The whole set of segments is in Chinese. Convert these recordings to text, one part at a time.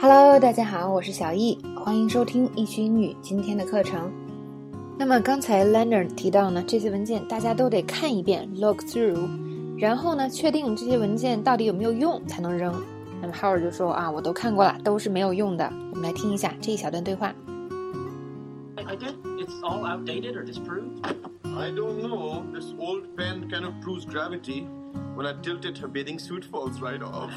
Hello，大家好，我是小易，欢迎收听易学英语今天的课程。那么刚才 Leonard 提到呢，这些文件大家都得看一遍，look through，然后呢，确定这些文件到底有没有用才能扔。那么 Howard 就说啊，我都看过了，都是没有用的。我们来听一下这一小段对话。I did. It's all outdated or disproved. I don't know. This old pen kind of proves gravity. When I tilt it, her bathing suit falls right off.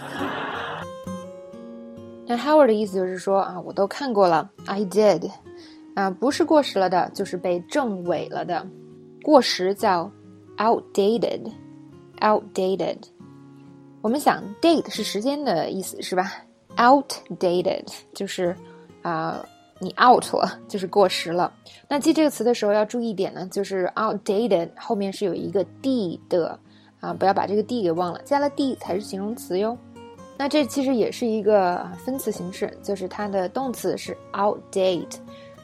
那 Howard 的意思就是说啊，我都看过了，I did，啊，不是过时了的，就是被证伪了的。过时叫 outdated，outdated。我们想 date 是时间的意思是吧？outdated 就是啊，你 out 了，就是过时了。那记这个词的时候要注意一点呢，就是 outdated 后面是有一个 d 的啊，不要把这个 d 给忘了，加了 d 才是形容词哟。那这其实也是一个分词形式，就是它的动词是 outdate，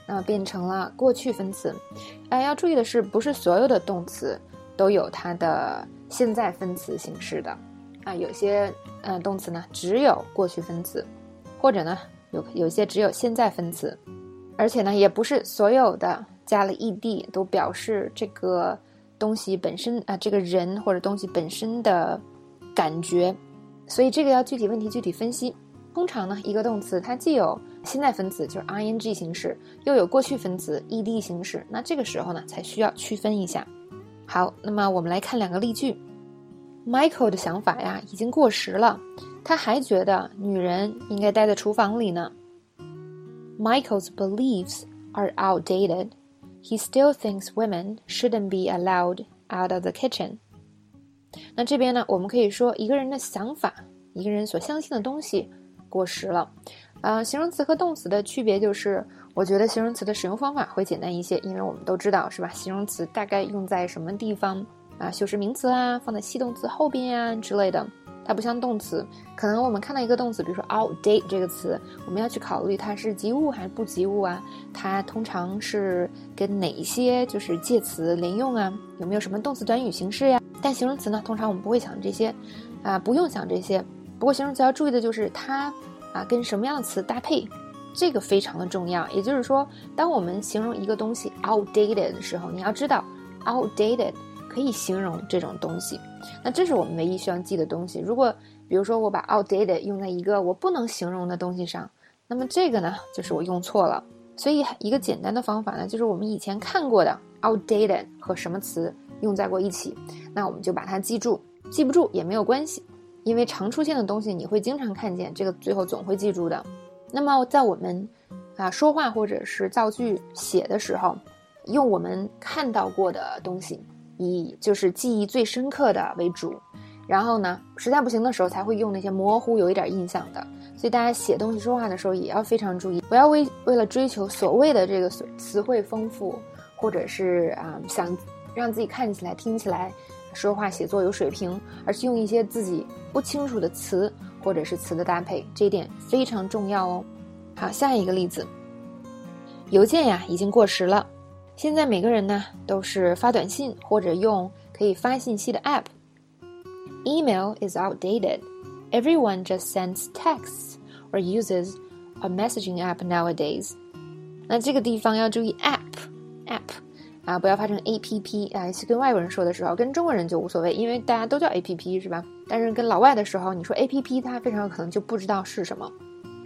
那，变成了过去分词。哎，要注意的是，不是所有的动词都有它的现在分词形式的啊，有些呃动词呢只有过去分词，或者呢有有些只有现在分词，而且呢也不是所有的加了 ed 都表示这个东西本身啊，这个人或者东西本身的感觉。所以这个要具体问题具体分析。通常呢，一个动词它既有现在分词就是 ing 形式，又有过去分词 ed 形式，那这个时候呢才需要区分一下。好，那么我们来看两个例句。Michael 的想法呀已经过时了，他还觉得女人应该待在厨房里呢。Michael's beliefs are outdated. He still thinks women shouldn't be allowed out of the kitchen. 那这边呢，我们可以说一个人的想法，一个人所相信的东西过时了。呃，形容词和动词的区别就是，我觉得形容词的使用方法会简单一些，因为我们都知道是吧？形容词大概用在什么地方啊？修饰名词啊，放在系动词后边呀之类的。它不像动词，可能我们看到一个动词，比如说 outdate 这个词，我们要去考虑它是及物还是不及物啊？它通常是跟哪一些就是介词连用啊？有没有什么动词短语形式呀？但形容词呢，通常我们不会想这些，啊，不用想这些。不过形容词要注意的就是它，啊，跟什么样的词搭配，这个非常的重要。也就是说，当我们形容一个东西 outdated 的时候，你要知道 outdated 可以形容这种东西。那这是我们唯一需要记的东西。如果比如说我把 outdated 用在一个我不能形容的东西上，那么这个呢，就是我用错了。所以一个简单的方法呢，就是我们以前看过的 outdated 和什么词。用在过一起，那我们就把它记住，记不住也没有关系，因为常出现的东西你会经常看见，这个最后总会记住的。那么在我们啊说话或者是造句写的时候，用我们看到过的东西，以就是记忆最深刻的为主，然后呢，实在不行的时候才会用那些模糊有一点印象的。所以大家写东西说话的时候也要非常注意，不要为为了追求所谓的这个词汇丰富，或者是啊想。让自己看起来、听起来、说话、写作有水平，而是用一些自己不清楚的词或者是词的搭配，这一点非常重要哦。好，下一个例子，邮件呀已经过时了，现在每个人呢都是发短信或者用可以发信息的 app。Email is outdated. Everyone just sends texts or uses a messaging app nowadays. 那这个地方要注意 app。不要发成 A P P 啊！去跟外国人说的时候，跟中国人就无所谓，因为大家都叫 A P P 是吧？但是跟老外的时候，你说 A P P，他非常有可能就不知道是什么。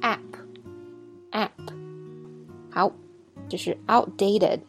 App，App，好，这是 outdated。